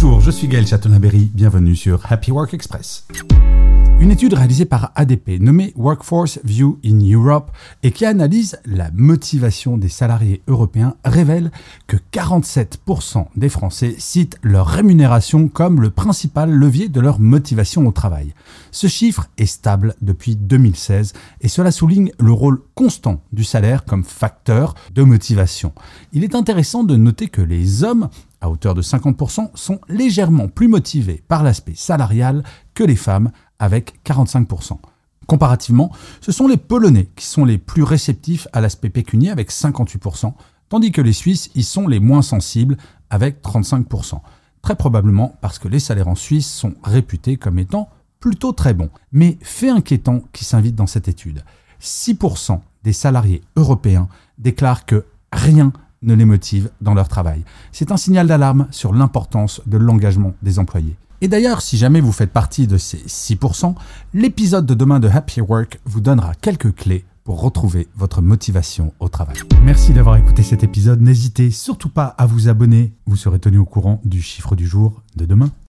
Bonjour, je suis Gaël Chatonaberry, bienvenue sur Happy Work Express. Une étude réalisée par ADP nommée Workforce View in Europe et qui analyse la motivation des salariés européens révèle que 47% des Français citent leur rémunération comme le principal levier de leur motivation au travail. Ce chiffre est stable depuis 2016 et cela souligne le rôle constant du salaire comme facteur de motivation. Il est intéressant de noter que les hommes à hauteur de 50%, sont légèrement plus motivés par l'aspect salarial que les femmes avec 45%. Comparativement, ce sont les Polonais qui sont les plus réceptifs à l'aspect pécunier avec 58%, tandis que les Suisses y sont les moins sensibles avec 35%. Très probablement parce que les salaires en Suisse sont réputés comme étant plutôt très bons. Mais fait inquiétant qui s'invite dans cette étude, 6% des salariés européens déclarent que rien ne les motive dans leur travail. C'est un signal d'alarme sur l'importance de l'engagement des employés. Et d'ailleurs, si jamais vous faites partie de ces 6%, l'épisode de demain de Happy Work vous donnera quelques clés pour retrouver votre motivation au travail. Merci d'avoir écouté cet épisode. N'hésitez surtout pas à vous abonner. Vous serez tenu au courant du chiffre du jour de demain.